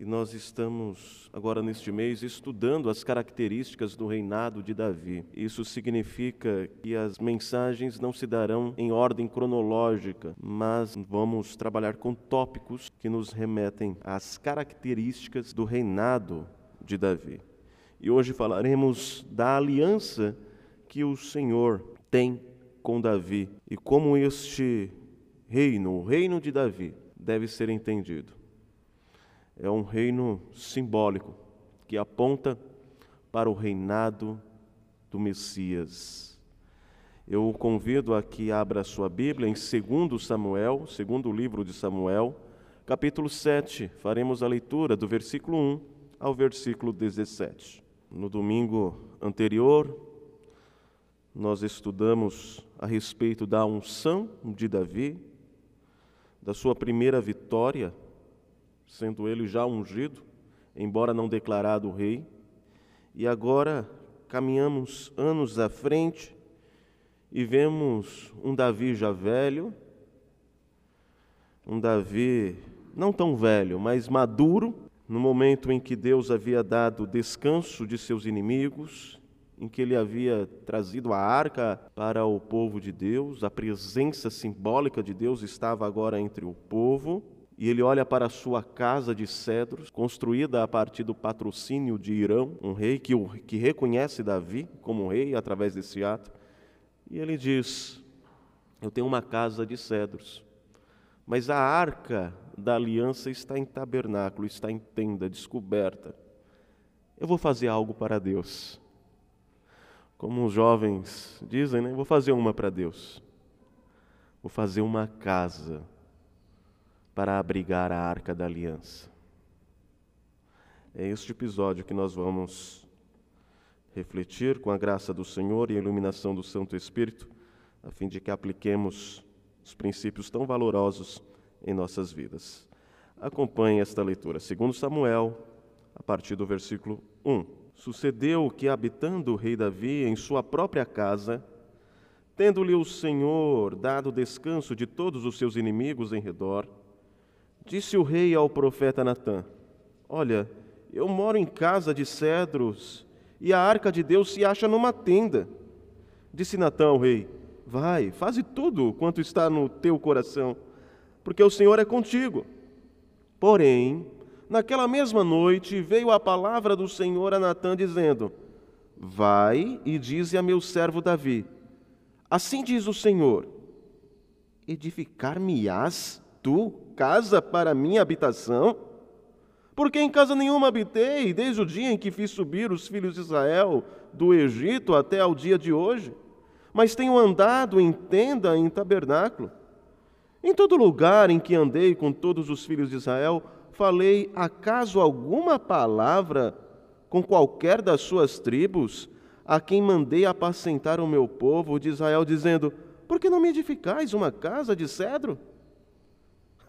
e nós estamos agora neste mês estudando as características do reinado de Davi. Isso significa que as mensagens não se darão em ordem cronológica, mas vamos trabalhar com tópicos que nos remetem às características do reinado de Davi. E hoje falaremos da aliança que o Senhor tem com Davi e como este reino, o reino de Davi, deve ser entendido é um reino simbólico que aponta para o reinado do Messias. Eu o convido a que abra sua Bíblia em 2 Samuel, segundo livro de Samuel, capítulo 7. Faremos a leitura do versículo 1 ao versículo 17. No domingo anterior, nós estudamos a respeito da unção de Davi, da sua primeira vitória sendo ele já ungido, embora não declarado rei. E agora caminhamos anos à frente e vemos um Davi já velho, um Davi não tão velho, mas maduro, no momento em que Deus havia dado descanso de seus inimigos, em que ele havia trazido a arca para o povo de Deus, a presença simbólica de Deus estava agora entre o povo e ele olha para a sua casa de cedros, construída a partir do patrocínio de Irão, um rei que, o, que reconhece Davi como rei através desse ato, e ele diz: Eu tenho uma casa de cedros, mas a arca da aliança está em tabernáculo, está em tenda, descoberta. Eu vou fazer algo para Deus. Como os jovens dizem, né? Vou fazer uma para Deus. Vou fazer uma casa para abrigar a arca da aliança. É este episódio que nós vamos refletir com a graça do Senhor e a iluminação do Santo Espírito, a fim de que apliquemos os princípios tão valorosos em nossas vidas. Acompanhe esta leitura, segundo Samuel, a partir do versículo 1. Sucedeu que, habitando o rei Davi em sua própria casa, tendo-lhe o Senhor dado descanso de todos os seus inimigos em redor, Disse o rei ao profeta Natã: Olha, eu moro em casa de cedros e a arca de Deus se acha numa tenda. Disse Natã ao rei: Vai, faze tudo quanto está no teu coração, porque o Senhor é contigo. Porém, naquela mesma noite veio a palavra do Senhor a Natã, dizendo: Vai e dize a meu servo Davi: Assim diz o Senhor: Edificar-me-ás tu casa para minha habitação? Porque em casa nenhuma habitei, desde o dia em que fiz subir os filhos de Israel do Egito até ao dia de hoje, mas tenho andado em tenda, em tabernáculo. Em todo lugar em que andei com todos os filhos de Israel, falei acaso alguma palavra com qualquer das suas tribos, a quem mandei apacentar o meu povo de Israel, dizendo: Por que não me edificais uma casa de cedro?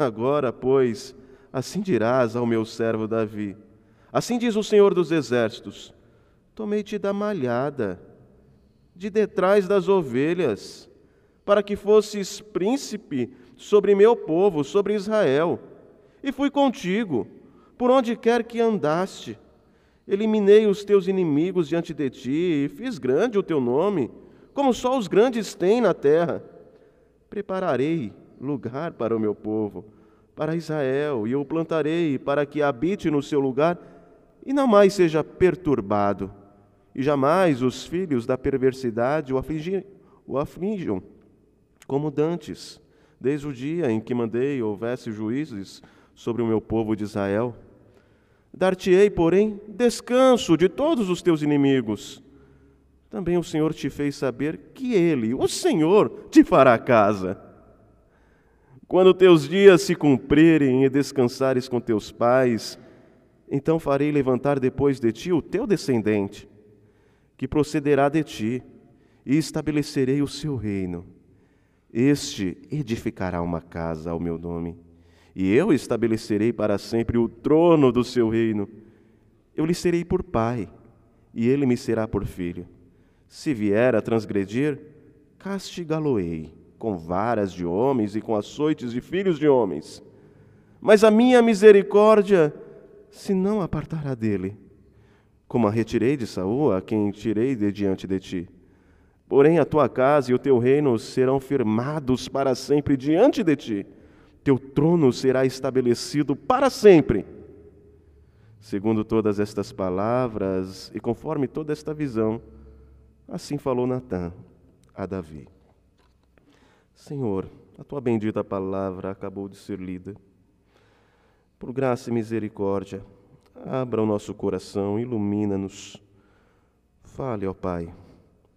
Agora, pois, assim dirás ao meu servo Davi: Assim diz o Senhor dos Exércitos: Tomei-te da malhada, de detrás das ovelhas, para que fosses príncipe sobre meu povo, sobre Israel. E fui contigo, por onde quer que andaste. Eliminei os teus inimigos diante de ti e fiz grande o teu nome, como só os grandes têm na terra. Prepararei lugar para o meu povo, para Israel, e eu o plantarei para que habite no seu lugar e não mais seja perturbado, e jamais os filhos da perversidade o, afligir, o aflijam, como dantes, desde o dia em que mandei houvesse juízes sobre o meu povo de Israel. Dar-te-ei, porém, descanso de todos os teus inimigos. Também o Senhor te fez saber que Ele, o Senhor, te fará casa. Quando teus dias se cumprirem e descansares com teus pais, então farei levantar depois de ti o teu descendente, que procederá de ti, e estabelecerei o seu reino. Este edificará uma casa ao meu nome, e eu estabelecerei para sempre o trono do seu reino. Eu lhe serei por pai, e ele me será por filho. Se vier a transgredir, castigá-lo-ei com varas de homens e com açoites de filhos de homens. Mas a minha misericórdia se não apartará dele, como a retirei de Saul, a quem tirei de diante de ti. Porém, a tua casa e o teu reino serão firmados para sempre diante de ti. Teu trono será estabelecido para sempre. Segundo todas estas palavras e conforme toda esta visão, assim falou Natã a Davi. Senhor, a tua bendita palavra acabou de ser lida. Por graça e misericórdia, abra o nosso coração, ilumina-nos. Fale, ó Pai,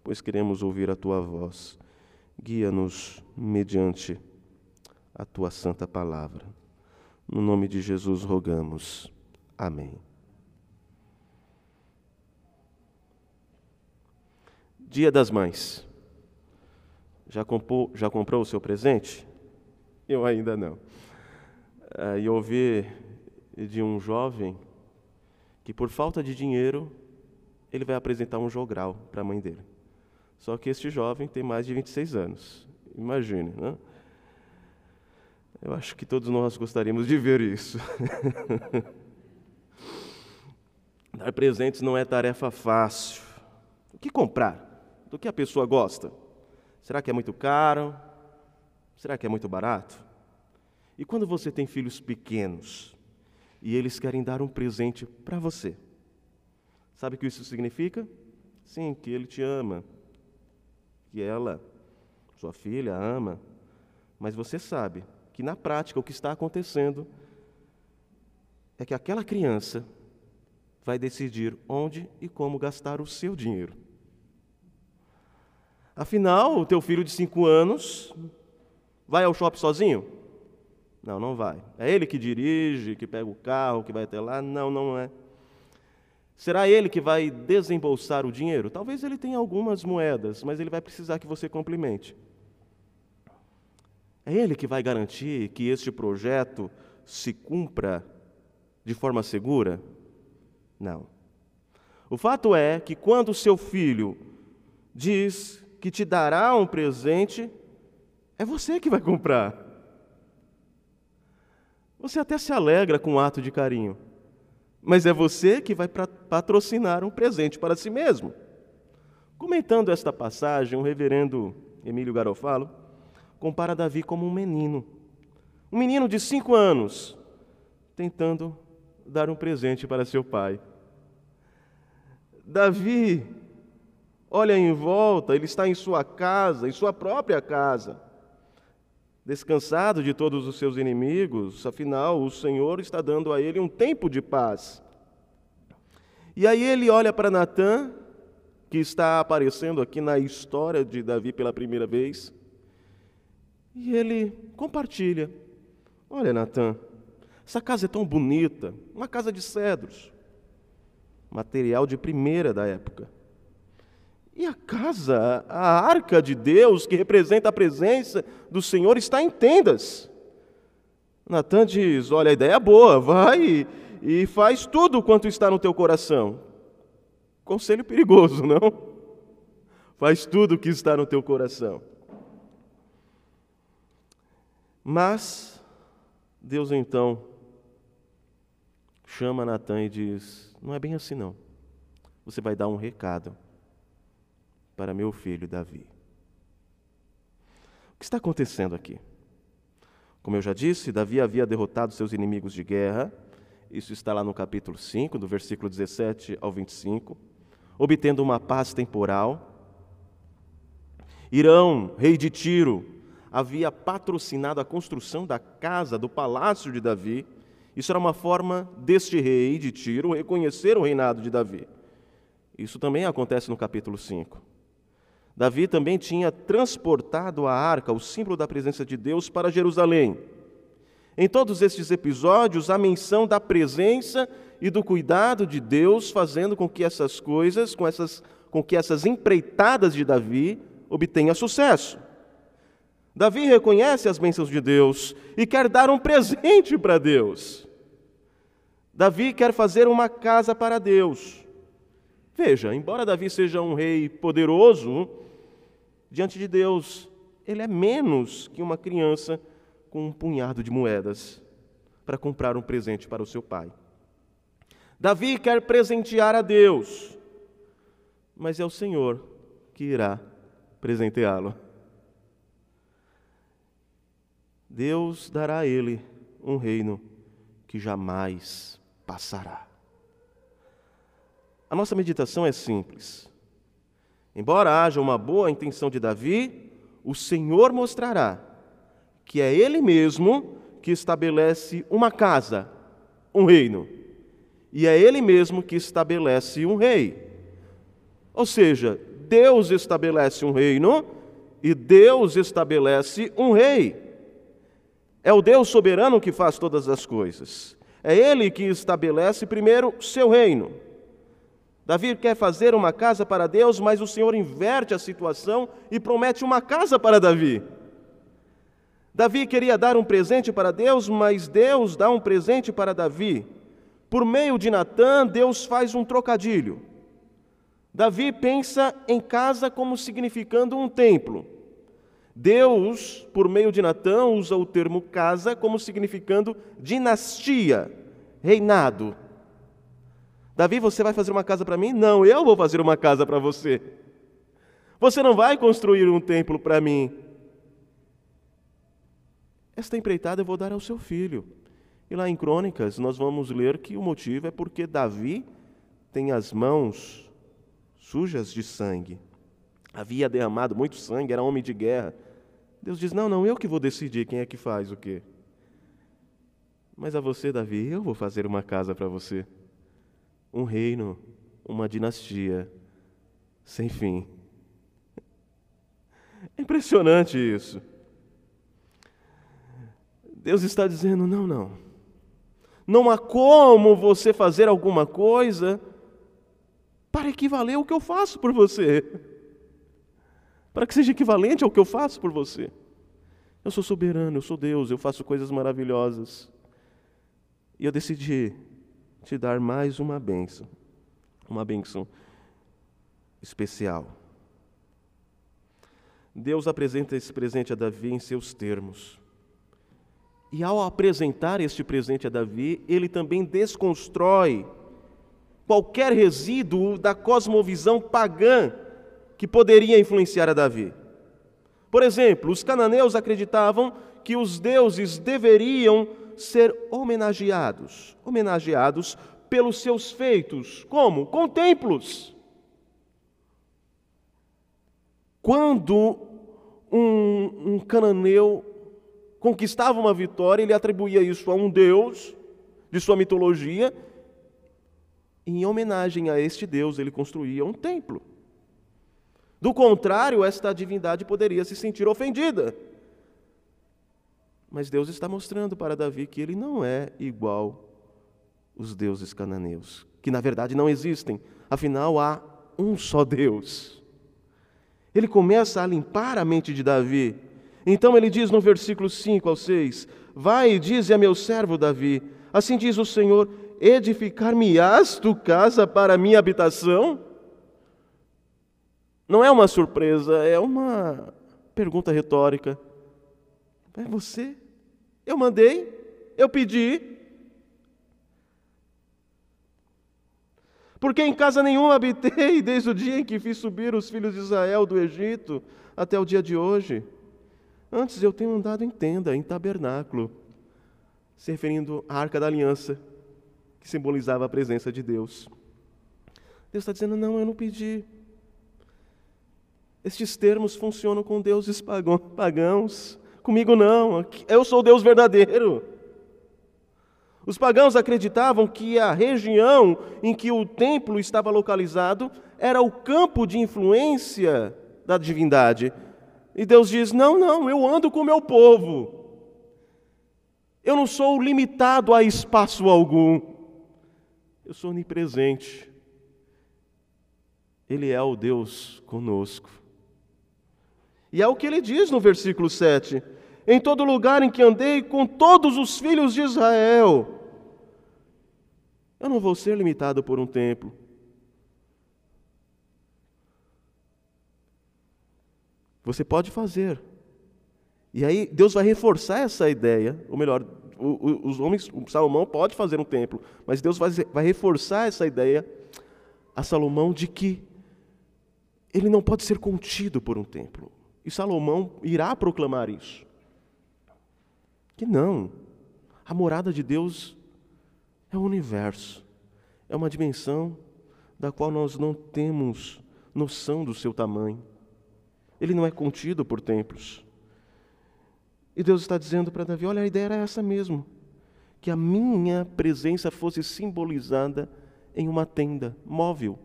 pois queremos ouvir a tua voz. Guia-nos mediante a tua santa palavra. No nome de Jesus rogamos. Amém. Dia das Mães. Já comprou, já comprou o seu presente? Eu ainda não. E ouvi de um jovem que, por falta de dinheiro, ele vai apresentar um jogral para a mãe dele. Só que este jovem tem mais de 26 anos. Imagine, né? Eu acho que todos nós gostaríamos de ver isso. Dar presentes não é tarefa fácil. O que comprar? Do que a pessoa gosta? Será que é muito caro? Será que é muito barato? E quando você tem filhos pequenos e eles querem dar um presente para você, sabe o que isso significa? Sim, que ele te ama, que ela, sua filha, ama, mas você sabe que na prática o que está acontecendo é que aquela criança vai decidir onde e como gastar o seu dinheiro. Afinal, o teu filho de cinco anos vai ao shopping sozinho? Não, não vai. É ele que dirige, que pega o carro, que vai até lá? Não, não é. Será ele que vai desembolsar o dinheiro? Talvez ele tenha algumas moedas, mas ele vai precisar que você complemente. É ele que vai garantir que este projeto se cumpra de forma segura? Não. O fato é que quando o seu filho diz que te dará um presente, é você que vai comprar. Você até se alegra com um ato de carinho, mas é você que vai patrocinar um presente para si mesmo. Comentando esta passagem, o reverendo Emílio Garofalo compara Davi como um menino. Um menino de cinco anos, tentando dar um presente para seu pai. Davi olha em volta, ele está em sua casa, em sua própria casa descansado de todos os seus inimigos, afinal, o Senhor está dando a ele um tempo de paz. E aí ele olha para Natã, que está aparecendo aqui na história de Davi pela primeira vez, e ele compartilha: Olha, Natã, essa casa é tão bonita, uma casa de cedros, material de primeira da época. E a casa, a arca de Deus, que representa a presença do Senhor, está em tendas. Natan diz: Olha, a ideia é boa, vai e faz tudo quanto está no teu coração. Conselho perigoso, não? Faz tudo o que está no teu coração. Mas Deus então chama Natan e diz: Não é bem assim não. Você vai dar um recado para meu filho Davi. O que está acontecendo aqui? Como eu já disse, Davi havia derrotado seus inimigos de guerra, isso está lá no capítulo 5, do versículo 17 ao 25, obtendo uma paz temporal. Irão, rei de Tiro, havia patrocinado a construção da casa, do palácio de Davi. Isso era uma forma deste rei de Tiro reconhecer o reinado de Davi. Isso também acontece no capítulo 5. Davi também tinha transportado a arca, o símbolo da presença de Deus, para Jerusalém. Em todos estes episódios, a menção da presença e do cuidado de Deus, fazendo com que essas coisas, com, essas, com que essas empreitadas de Davi obtenham sucesso. Davi reconhece as bênçãos de Deus e quer dar um presente para Deus. Davi quer fazer uma casa para Deus. Veja, embora Davi seja um rei poderoso, diante de Deus, ele é menos que uma criança com um punhado de moedas para comprar um presente para o seu pai. Davi quer presentear a Deus, mas é o Senhor que irá presenteá-lo. Deus dará a ele um reino que jamais passará. A nossa meditação é simples. Embora haja uma boa intenção de Davi, o Senhor mostrará que é Ele mesmo que estabelece uma casa, um reino. E é Ele mesmo que estabelece um rei. Ou seja, Deus estabelece um reino e Deus estabelece um rei. É o Deus soberano que faz todas as coisas. É Ele que estabelece primeiro seu reino. Davi quer fazer uma casa para Deus, mas o Senhor inverte a situação e promete uma casa para Davi. Davi queria dar um presente para Deus, mas Deus dá um presente para Davi. Por meio de Natã, Deus faz um trocadilho. Davi pensa em casa como significando um templo. Deus, por meio de Natã, usa o termo casa como significando dinastia, reinado. Davi, você vai fazer uma casa para mim? Não, eu vou fazer uma casa para você. Você não vai construir um templo para mim. Esta empreitada eu vou dar ao seu filho. E lá em Crônicas nós vamos ler que o motivo é porque Davi tem as mãos sujas de sangue. Havia derramado muito sangue, era homem de guerra. Deus diz: Não, não, eu que vou decidir quem é que faz o quê. Mas a você, Davi, eu vou fazer uma casa para você. Um reino, uma dinastia sem fim. É impressionante isso. Deus está dizendo: não, não. Não há como você fazer alguma coisa para equivaler ao que eu faço por você para que seja equivalente ao que eu faço por você. Eu sou soberano, eu sou Deus, eu faço coisas maravilhosas. E eu decidi te dar mais uma bênção, uma bênção especial. Deus apresenta esse presente a Davi em seus termos. E ao apresentar este presente a Davi, ele também desconstrói qualquer resíduo da cosmovisão pagã que poderia influenciar a Davi. Por exemplo, os cananeus acreditavam que os deuses deveriam ser homenageados, homenageados pelos seus feitos. Como? Com templos. Quando um, um cananeu conquistava uma vitória, ele atribuía isso a um deus de sua mitologia, e em homenagem a este deus ele construía um templo. Do contrário, esta divindade poderia se sentir ofendida. Mas Deus está mostrando para Davi que ele não é igual os deuses cananeus, que na verdade não existem, afinal há um só Deus. Ele começa a limpar a mente de Davi. Então ele diz no versículo 5 ao 6: Vai e dize a meu servo Davi: Assim diz o Senhor: Edificar-me-ás tu casa para minha habitação? Não é uma surpresa, é uma pergunta retórica. É você? Eu mandei, eu pedi. Porque em casa nenhuma habitei desde o dia em que fiz subir os filhos de Israel do Egito até o dia de hoje. Antes eu tenho andado em tenda, em tabernáculo, se referindo à arca da aliança, que simbolizava a presença de Deus. Deus está dizendo: não, eu não pedi. Estes termos funcionam com deuses pagãos. Comigo não, eu sou o Deus verdadeiro. Os pagãos acreditavam que a região em que o templo estava localizado era o campo de influência da divindade. E Deus diz: Não, não, eu ando com o meu povo. Eu não sou limitado a espaço algum. Eu sou onipresente. Ele é o Deus conosco. E é o que ele diz no versículo 7: Em todo lugar em que andei com todos os filhos de Israel, eu não vou ser limitado por um templo. Você pode fazer. E aí Deus vai reforçar essa ideia, ou melhor, os homens, Salomão pode fazer um templo, mas Deus vai reforçar essa ideia a Salomão de que ele não pode ser contido por um templo. E Salomão irá proclamar isso. Que não. A morada de Deus é o universo. É uma dimensão da qual nós não temos noção do seu tamanho. Ele não é contido por templos. E Deus está dizendo para Davi: olha, a ideia era essa mesmo. Que a minha presença fosse simbolizada em uma tenda móvel,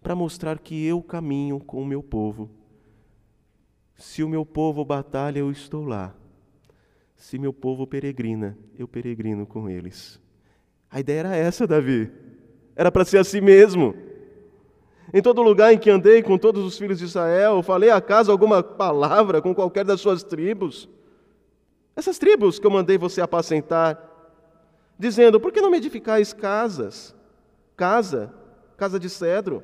para mostrar que eu caminho com o meu povo. Se o meu povo batalha, eu estou lá. Se meu povo peregrina, eu peregrino com eles. A ideia era essa, Davi. Era para ser assim mesmo. Em todo lugar em que andei com todos os filhos de Israel, falei acaso alguma palavra com qualquer das suas tribos? Essas tribos que eu mandei você apacentar, dizendo: por que não me edificais casas? Casa, casa de cedro.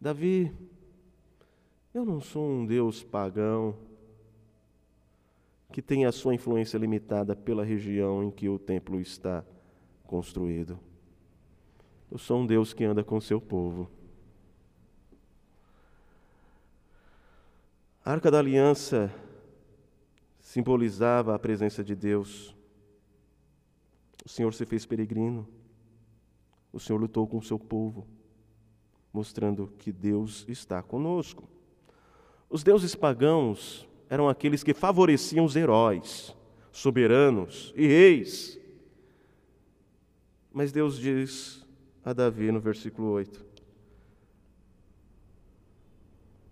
Davi, eu não sou um Deus pagão que tem a sua influência limitada pela região em que o templo está construído. Eu sou um Deus que anda com seu povo. A arca da aliança simbolizava a presença de Deus. O Senhor se fez peregrino. O Senhor lutou com o seu povo, mostrando que Deus está conosco. Os deuses pagãos eram aqueles que favoreciam os heróis, soberanos e reis. Mas Deus diz a Davi no versículo 8: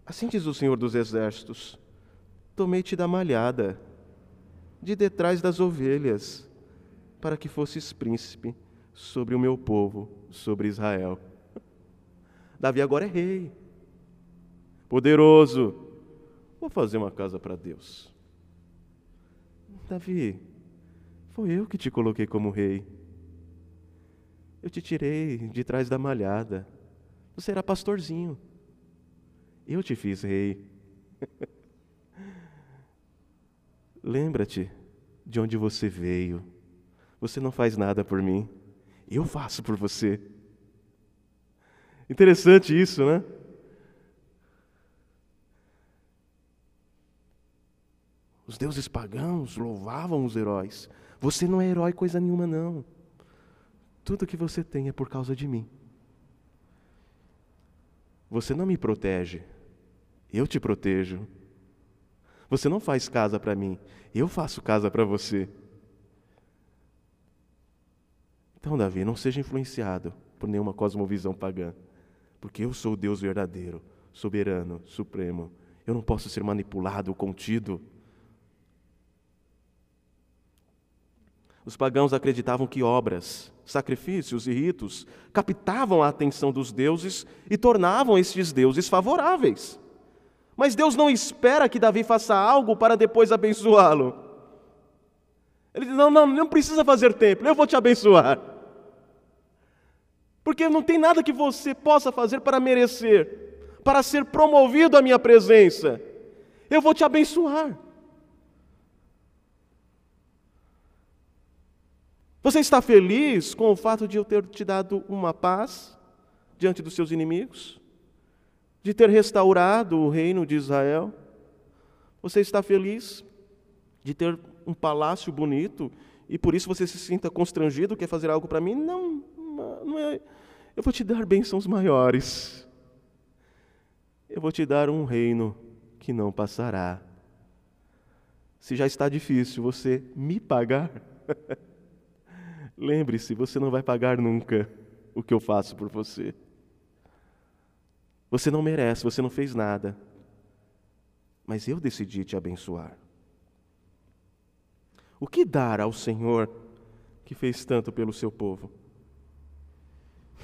Assim diz o Senhor dos Exércitos: Tomei-te da malhada, de detrás das ovelhas, para que fosses príncipe sobre o meu povo, sobre Israel. Davi agora é rei, poderoso. Vou fazer uma casa para Deus. Davi, foi eu que te coloquei como rei. Eu te tirei de trás da malhada. Você era pastorzinho. Eu te fiz rei. Lembra-te de onde você veio. Você não faz nada por mim. Eu faço por você. Interessante isso, né? Os deuses pagãos louvavam os heróis. Você não é herói coisa nenhuma, não. Tudo que você tem é por causa de mim. Você não me protege, eu te protejo. Você não faz casa para mim, eu faço casa para você. Então, Davi, não seja influenciado por nenhuma cosmovisão pagã, porque eu sou o Deus verdadeiro, soberano, supremo. Eu não posso ser manipulado contido. Os pagãos acreditavam que obras, sacrifícios e ritos captavam a atenção dos deuses e tornavam estes deuses favoráveis. Mas Deus não espera que Davi faça algo para depois abençoá-lo. Ele diz: não, não, não precisa fazer templo, eu vou te abençoar. Porque não tem nada que você possa fazer para merecer, para ser promovido à minha presença. Eu vou te abençoar. Você está feliz com o fato de eu ter te dado uma paz diante dos seus inimigos? De ter restaurado o reino de Israel? Você está feliz de ter um palácio bonito e por isso você se sinta constrangido, quer fazer algo para mim? Não, não é. Eu vou te dar bênçãos maiores. Eu vou te dar um reino que não passará. Se já está difícil você me pagar, Lembre-se, você não vai pagar nunca o que eu faço por você. Você não merece, você não fez nada. Mas eu decidi te abençoar. O que dar ao Senhor que fez tanto pelo seu povo?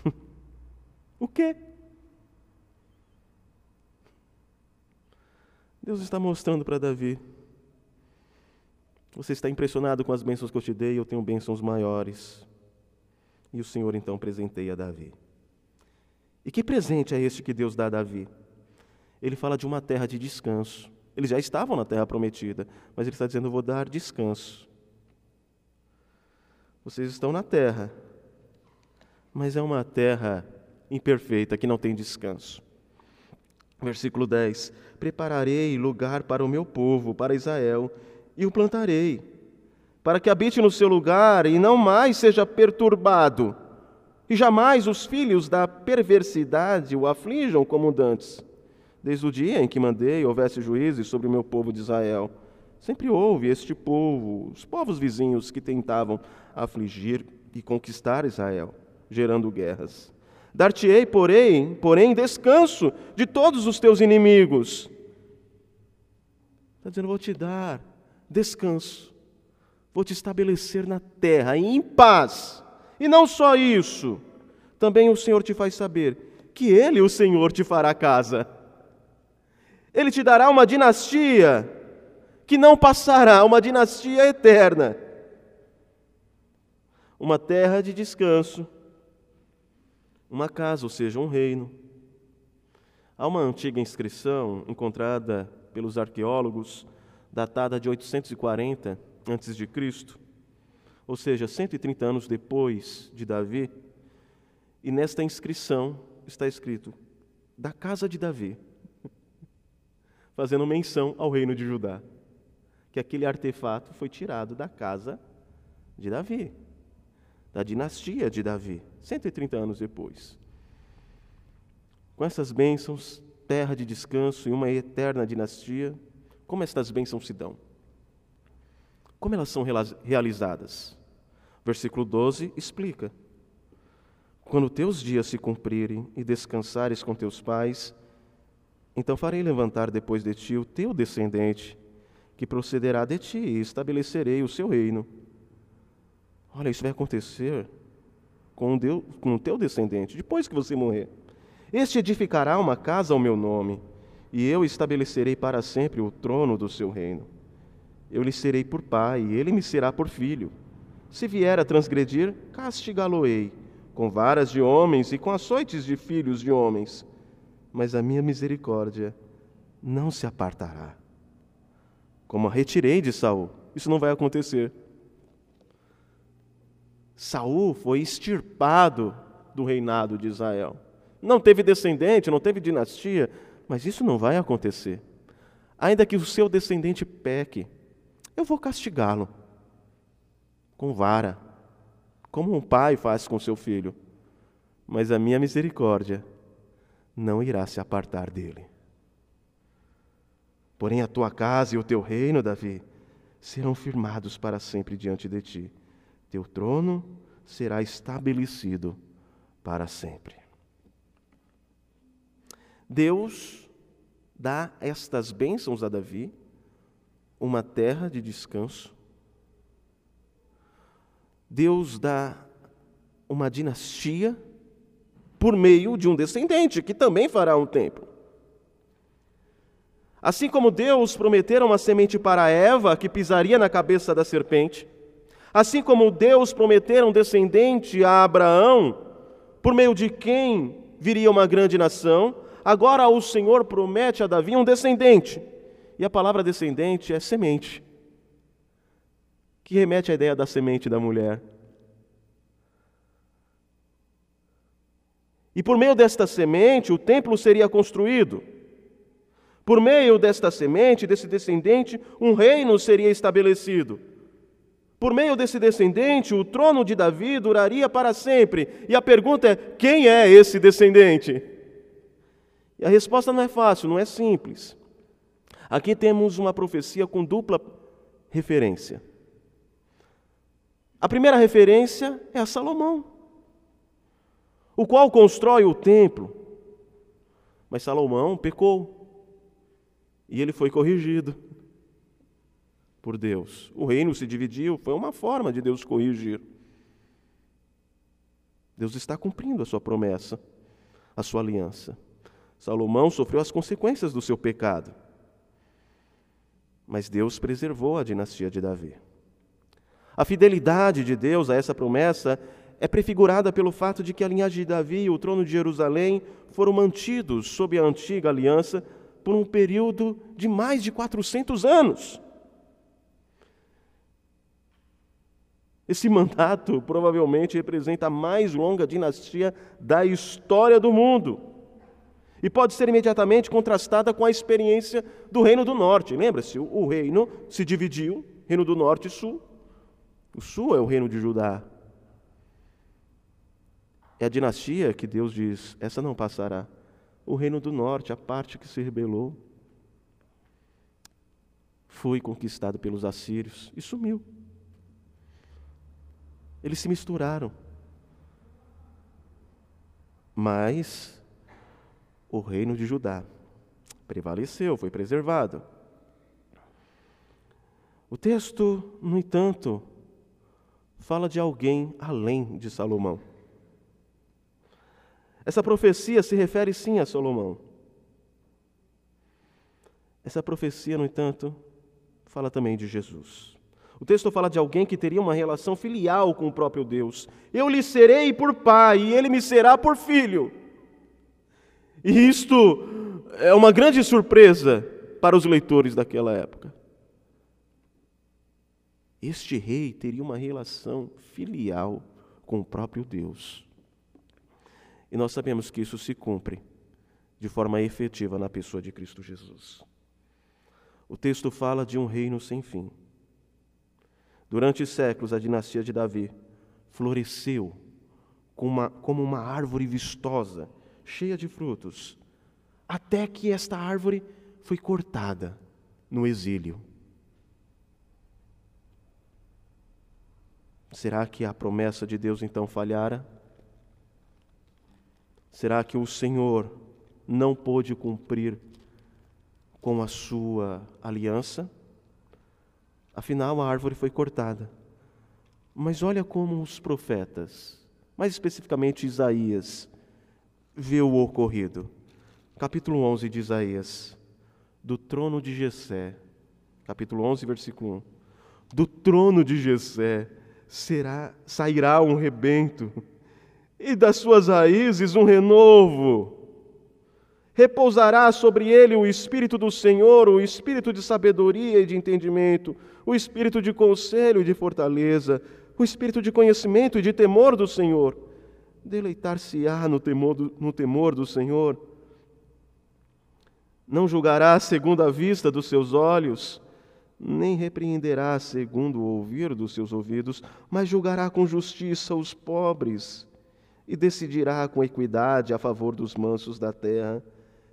o quê? Deus está mostrando para Davi você está impressionado com as bênçãos que eu te dei, eu tenho bênçãos maiores. E o Senhor então presenteia Davi. E que presente é este que Deus dá a Davi? Ele fala de uma terra de descanso, Eles já estavam na terra prometida, mas ele está dizendo: Eu vou dar descanso. Vocês estão na terra, mas é uma terra imperfeita que não tem descanso. Versículo 10: Prepararei lugar para o meu povo, para Israel, e o plantarei, para que habite no seu lugar e não mais seja perturbado, e jamais os filhos da perversidade o aflijam como dantes desde o dia em que mandei houvesse juízes sobre o meu povo de Israel. Sempre houve este povo, os povos vizinhos que tentavam afligir e conquistar Israel, gerando guerras. Dar-te-ei, porém, porém, descanso de todos os teus inimigos. Está dizendo, vou te dar descanso, vou te estabelecer na terra em paz. E não só isso, também o Senhor te faz saber que Ele, o Senhor, te fará casa. Ele te dará uma dinastia que não passará, uma dinastia eterna. Uma terra de descanso, uma casa, ou seja, um reino. Há uma antiga inscrição encontrada pelos arqueólogos, datada de 840 a.C., ou seja, 130 anos depois de Davi, e nesta inscrição está escrito: da casa de Davi fazendo menção ao reino de Judá. Que aquele artefato foi tirado da casa de Davi, da dinastia de Davi, 130 anos depois. Com essas bênçãos, terra de descanso e uma eterna dinastia, como estas bênçãos se dão? Como elas são realizadas? Versículo 12 explica: Quando teus dias se cumprirem e descansares com teus pais, então farei levantar depois de ti o teu descendente, que procederá de ti, e estabelecerei o seu reino. Olha, isso vai acontecer com, Deus, com o teu descendente, depois que você morrer. Este edificará uma casa ao meu nome, e eu estabelecerei para sempre o trono do seu reino. Eu lhe serei por pai, e ele me será por filho. Se vier a transgredir, castigá-lo-ei, com varas de homens e com açoites de filhos de homens mas a minha misericórdia não se apartará. Como a retirei de Saul, isso não vai acontecer. Saul foi extirpado do reinado de Israel. Não teve descendente, não teve dinastia, mas isso não vai acontecer. Ainda que o seu descendente peque, eu vou castigá-lo com vara, como um pai faz com seu filho. Mas a minha misericórdia não irá se apartar dele. Porém, a tua casa e o teu reino, Davi, serão firmados para sempre diante de ti. Teu trono será estabelecido para sempre. Deus dá estas bênçãos a Davi, uma terra de descanso. Deus dá uma dinastia por meio de um descendente, que também fará um templo. Assim como Deus prometera uma semente para Eva, que pisaria na cabeça da serpente, assim como Deus prometera um descendente a Abraão, por meio de quem viria uma grande nação, agora o Senhor promete a Davi um descendente. E a palavra descendente é semente, que remete à ideia da semente da mulher. E por meio desta semente, o templo seria construído. Por meio desta semente, desse descendente, um reino seria estabelecido. Por meio desse descendente, o trono de Davi duraria para sempre. E a pergunta é: quem é esse descendente? E a resposta não é fácil, não é simples. Aqui temos uma profecia com dupla referência. A primeira referência é a Salomão o qual constrói o templo. Mas Salomão pecou e ele foi corrigido por Deus. O reino se dividiu, foi uma forma de Deus corrigir. Deus está cumprindo a sua promessa, a sua aliança. Salomão sofreu as consequências do seu pecado, mas Deus preservou a dinastia de Davi. A fidelidade de Deus a essa promessa é prefigurada pelo fato de que a linhagem de Davi e o trono de Jerusalém foram mantidos sob a antiga aliança por um período de mais de 400 anos. Esse mandato provavelmente representa a mais longa dinastia da história do mundo. E pode ser imediatamente contrastada com a experiência do Reino do Norte. Lembra-se, o reino se dividiu, Reino do Norte e Sul. O Sul é o reino de Judá. É a dinastia que Deus diz: essa não passará. O reino do norte, a parte que se rebelou, foi conquistado pelos assírios e sumiu. Eles se misturaram. Mas o reino de Judá prevaleceu, foi preservado. O texto, no entanto, fala de alguém além de Salomão. Essa profecia se refere sim a Salomão. Essa profecia, no entanto, fala também de Jesus. O texto fala de alguém que teria uma relação filial com o próprio Deus. Eu lhe serei por pai e ele me será por filho. E isto é uma grande surpresa para os leitores daquela época. Este rei teria uma relação filial com o próprio Deus. E nós sabemos que isso se cumpre de forma efetiva na pessoa de Cristo Jesus. O texto fala de um reino sem fim. Durante séculos, a dinastia de Davi floresceu como uma, como uma árvore vistosa, cheia de frutos, até que esta árvore foi cortada no exílio. Será que a promessa de Deus então falhara? Será que o Senhor não pôde cumprir com a sua aliança? Afinal, a árvore foi cortada. Mas olha como os profetas, mais especificamente Isaías, vê o ocorrido. Capítulo 11 de Isaías. Do trono de Jessé, capítulo 11, versículo 1. Do trono de Jessé será sairá um rebento e das suas raízes um renovo. Repousará sobre ele o Espírito do Senhor, o Espírito de sabedoria e de entendimento, o Espírito de conselho e de fortaleza, o Espírito de conhecimento e de temor do Senhor. Deleitar-se-á no temor, do, no temor do Senhor. Não julgará segundo a vista dos seus olhos, nem repreenderá segundo o ouvir dos seus ouvidos, mas julgará com justiça os pobres e decidirá com equidade a favor dos mansos da terra.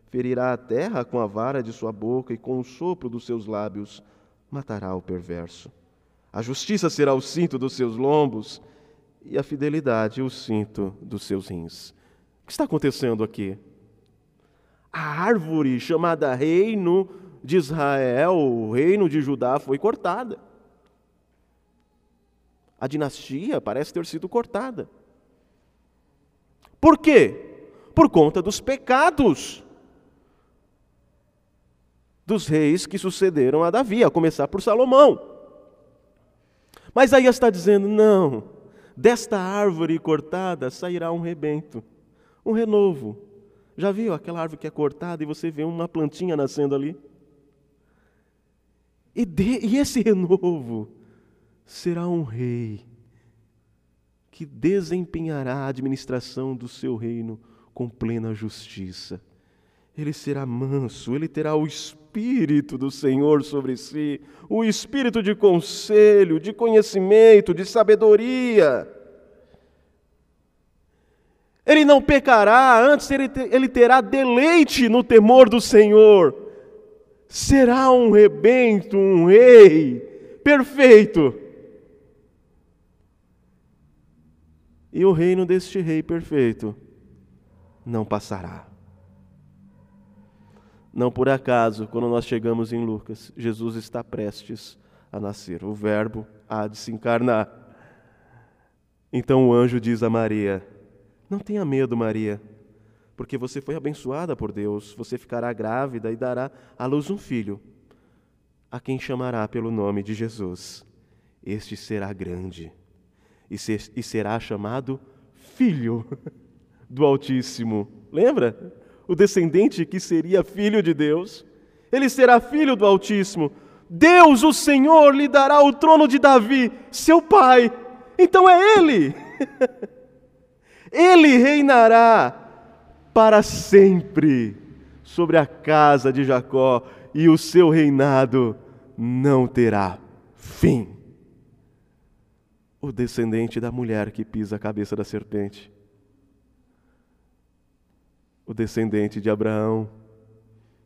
Ferirá a terra com a vara de sua boca e com o sopro dos seus lábios matará o perverso. A justiça será o cinto dos seus lombos e a fidelidade o cinto dos seus rins. O que está acontecendo aqui? A árvore chamada Reino de Israel, o reino de Judá, foi cortada. A dinastia parece ter sido cortada. Por quê? Por conta dos pecados dos reis que sucederam a Davi, a começar por Salomão. Mas aí está dizendo: não, desta árvore cortada sairá um rebento, um renovo. Já viu aquela árvore que é cortada e você vê uma plantinha nascendo ali? E, de, e esse renovo será um rei que desempenhará a administração do seu reino com plena justiça. Ele será manso, ele terá o Espírito do Senhor sobre si, o espírito de conselho, de conhecimento, de sabedoria. Ele não pecará, antes ele, ele terá deleite no temor do Senhor. Será um rebento, um rei perfeito e o reino deste Rei perfeito não passará. Não por acaso, quando nós chegamos em Lucas, Jesus está prestes a nascer, o Verbo há de se encarnar. Então o anjo diz a Maria: Não tenha medo, Maria, porque você foi abençoada por Deus, você ficará grávida e dará à luz um filho, a quem chamará pelo nome de Jesus. Este será grande e, e será chamado Filho do Altíssimo. Lembra? O descendente que seria filho de Deus. Ele será filho do Altíssimo. Deus, o Senhor, lhe dará o trono de Davi, seu pai. Então é ele. ele reinará para sempre sobre a casa de Jacó, e o seu reinado não terá fim. O descendente da mulher que pisa a cabeça da serpente. O descendente de Abraão,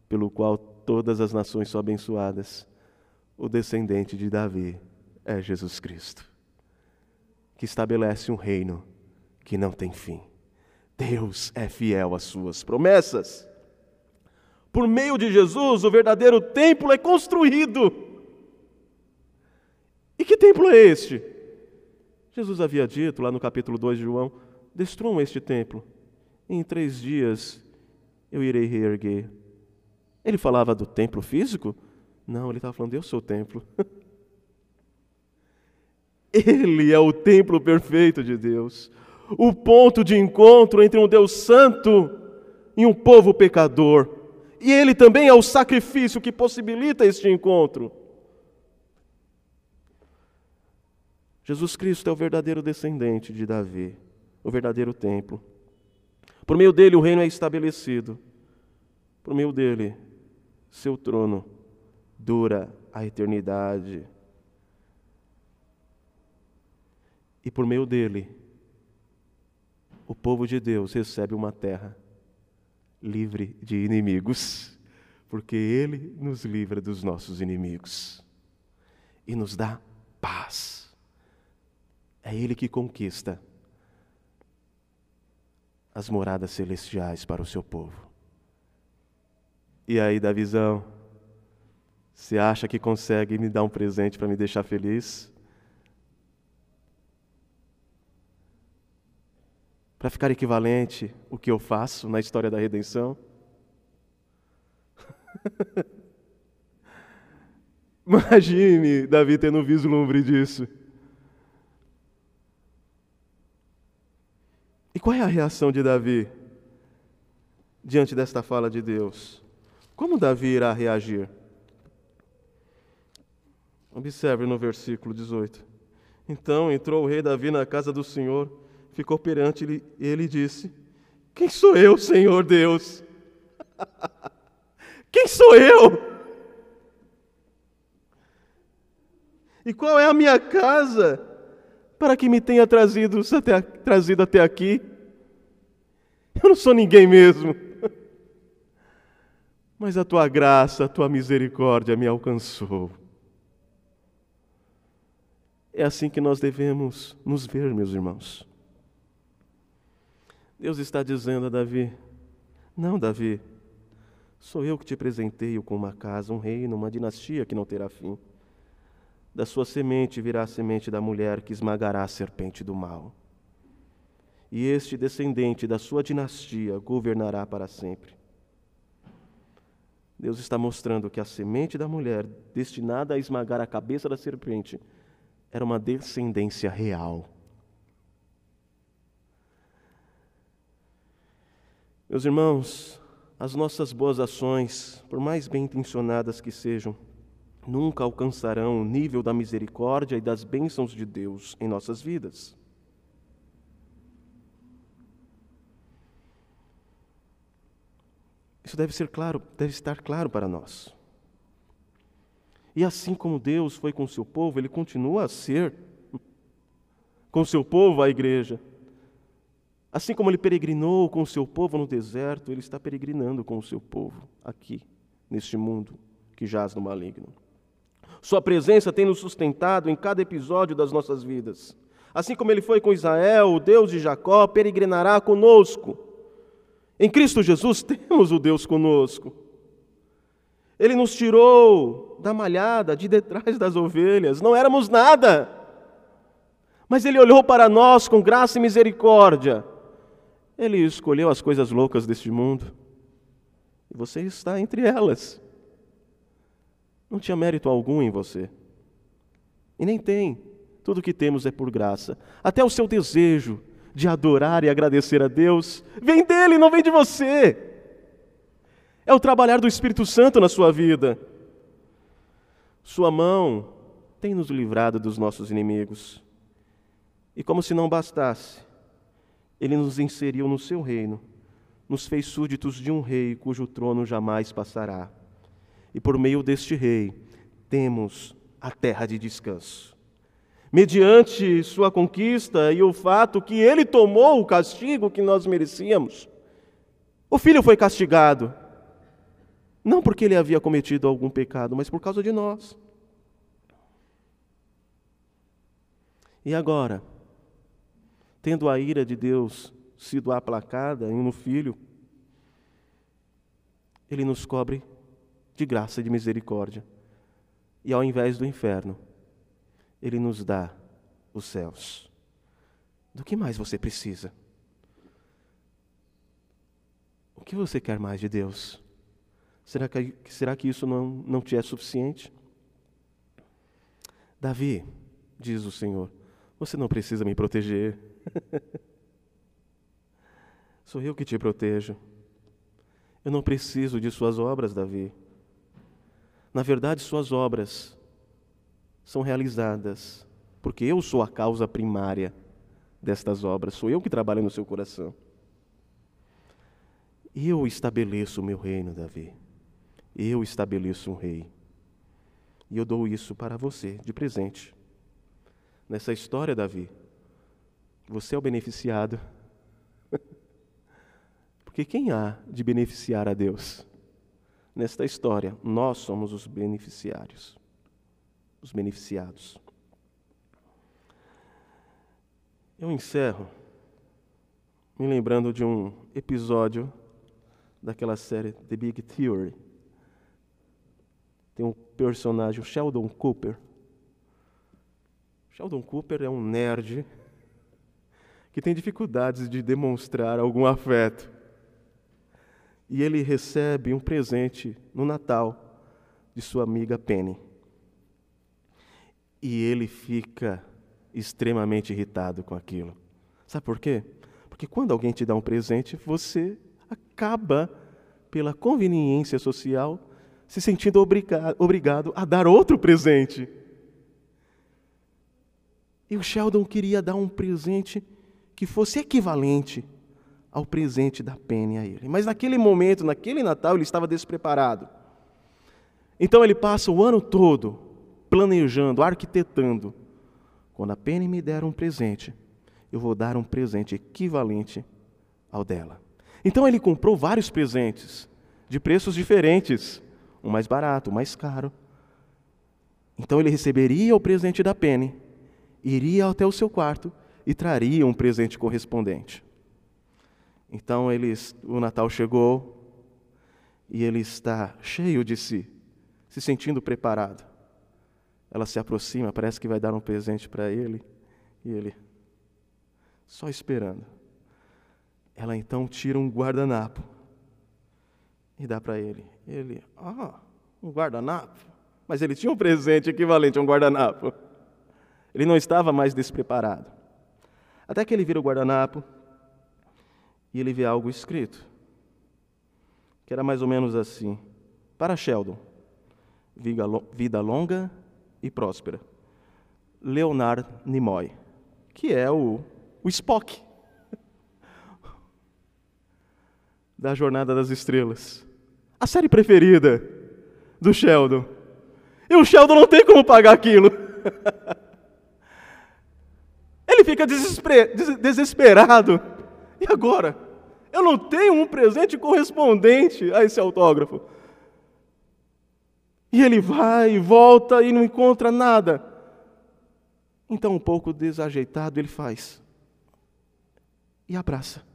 pelo qual todas as nações são abençoadas. O descendente de Davi é Jesus Cristo, que estabelece um reino que não tem fim. Deus é fiel às suas promessas. Por meio de Jesus, o verdadeiro templo é construído. E que templo é este? Jesus havia dito lá no capítulo 2 de João: Destruam este templo, em três dias eu irei reerguer. Ele falava do templo físico? Não, ele estava falando: Eu sou o templo. Ele é o templo perfeito de Deus, o ponto de encontro entre um Deus santo e um povo pecador. E ele também é o sacrifício que possibilita este encontro. Jesus Cristo é o verdadeiro descendente de Davi, o verdadeiro templo. Por meio dele o reino é estabelecido. Por meio dele, seu trono dura a eternidade. E por meio dele, o povo de Deus recebe uma terra livre de inimigos, porque Ele nos livra dos nossos inimigos e nos dá paz. É Ele que conquista as moradas celestiais para o seu povo. E aí, da visão, você acha que consegue me dar um presente para me deixar feliz? para ficar equivalente o que eu faço na história da redenção? Imagine Davi tendo vislumbre disso. E qual é a reação de Davi diante desta fala de Deus? Como Davi irá reagir? Observe no versículo 18. Então entrou o rei Davi na casa do Senhor ficou perante ele e ele disse: Quem sou eu, Senhor Deus? Quem sou eu? E qual é a minha casa para que me tenha trazido até, trazido até aqui? Eu não sou ninguém mesmo. Mas a tua graça, a tua misericórdia me alcançou. É assim que nós devemos nos ver, meus irmãos. Deus está dizendo a Davi: Não, Davi, sou eu que te presenteio com uma casa, um reino, uma dinastia que não terá fim. Da sua semente virá a semente da mulher que esmagará a serpente do mal. E este descendente da sua dinastia governará para sempre. Deus está mostrando que a semente da mulher, destinada a esmagar a cabeça da serpente, era uma descendência real. Meus irmãos, as nossas boas ações, por mais bem intencionadas que sejam, nunca alcançarão o nível da misericórdia e das bênçãos de Deus em nossas vidas. Isso deve ser claro, deve estar claro para nós. E assim como Deus foi com seu povo, ele continua a ser com seu povo, a igreja. Assim como ele peregrinou com seu povo no deserto, ele está peregrinando com o seu povo aqui, neste mundo que jaz no maligno. Sua presença tem nos sustentado em cada episódio das nossas vidas. Assim como ele foi com Israel, o Deus de Jacó peregrinará conosco. Em Cristo Jesus temos o Deus conosco. Ele nos tirou da malhada, de detrás das ovelhas, não éramos nada. Mas ele olhou para nós com graça e misericórdia ele escolheu as coisas loucas deste mundo. E você está entre elas. Não tinha mérito algum em você. E nem tem. Tudo o que temos é por graça. Até o seu desejo de adorar e agradecer a Deus vem dele, não vem de você. É o trabalhar do Espírito Santo na sua vida. Sua mão tem nos livrado dos nossos inimigos. E como se não bastasse, ele nos inseriu no seu reino, nos fez súditos de um rei cujo trono jamais passará. E por meio deste rei temos a terra de descanso. Mediante sua conquista e o fato que ele tomou o castigo que nós merecíamos, o filho foi castigado, não porque ele havia cometido algum pecado, mas por causa de nós. E agora, tendo a ira de Deus sido aplacada em um filho, ele nos cobre de graça e de misericórdia. E ao invés do inferno, ele nos dá os céus. Do que mais você precisa? O que você quer mais de Deus? Será que, será que isso não, não te é suficiente? Davi, diz o Senhor, você não precisa me proteger. Sou eu que te protejo. Eu não preciso de suas obras, Davi. Na verdade, suas obras são realizadas porque eu sou a causa primária destas obras, sou eu que trabalho no seu coração. Eu estabeleço o meu reino, Davi. Eu estabeleço um rei. E eu dou isso para você de presente nessa história, Davi, você é o beneficiado. Porque quem há de beneficiar a Deus? Nesta história, nós somos os beneficiários, os beneficiados. Eu encerro me lembrando de um episódio daquela série The Big Theory. Tem um personagem, o Sheldon Cooper, Sheldon Cooper é um nerd que tem dificuldades de demonstrar algum afeto. E ele recebe um presente no Natal de sua amiga Penny. E ele fica extremamente irritado com aquilo. Sabe por quê? Porque quando alguém te dá um presente, você acaba, pela conveniência social, se sentindo obrigado a dar outro presente. E o Sheldon queria dar um presente que fosse equivalente ao presente da Penny a ele. Mas naquele momento, naquele Natal, ele estava despreparado. Então ele passa o ano todo planejando, arquitetando. Quando a Penny me der um presente, eu vou dar um presente equivalente ao dela. Então ele comprou vários presentes, de preços diferentes, um mais barato, um mais caro. Então ele receberia o presente da Penny iria até o seu quarto e traria um presente correspondente. Então eles, o Natal chegou e ele está cheio de si, se sentindo preparado. Ela se aproxima, parece que vai dar um presente para ele, e ele só esperando. Ela então tira um guardanapo e dá para ele. Ele, ah, um guardanapo? Mas ele tinha um presente equivalente a um guardanapo. Ele não estava mais despreparado. Até que ele vira o guardanapo e ele vê algo escrito, que era mais ou menos assim: Para Sheldon, vida longa e próspera. Leonard Nimoy, que é o, o Spock da Jornada das Estrelas. A série preferida do Sheldon. E o Sheldon não tem como pagar aquilo. Ele fica desesperado. E agora? Eu não tenho um presente correspondente a esse autógrafo. E ele vai e volta e não encontra nada. Então, um pouco desajeitado, ele faz. E abraça.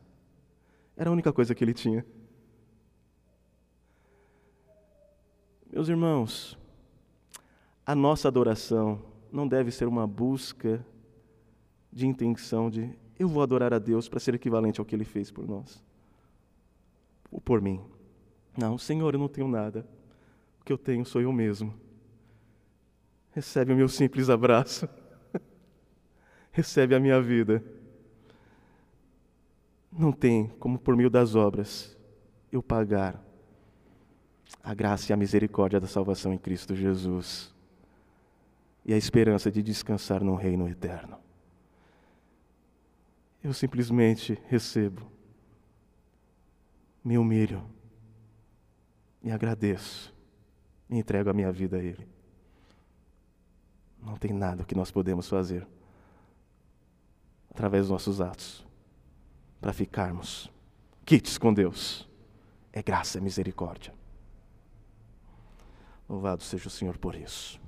Era a única coisa que ele tinha. Meus irmãos, a nossa adoração não deve ser uma busca de intenção de eu vou adorar a Deus para ser equivalente ao que Ele fez por nós, ou por mim. Não, Senhor, eu não tenho nada. O que eu tenho sou eu mesmo. Recebe o meu simples abraço. Recebe a minha vida. Não tem como por meio das obras eu pagar a graça e a misericórdia da salvação em Cristo Jesus e a esperança de descansar no reino eterno. Eu simplesmente recebo, me humilho e agradeço e entrego a minha vida a Ele. Não tem nada que nós podemos fazer através dos nossos atos para ficarmos quites com Deus. É graça, é misericórdia. Louvado seja o Senhor por isso.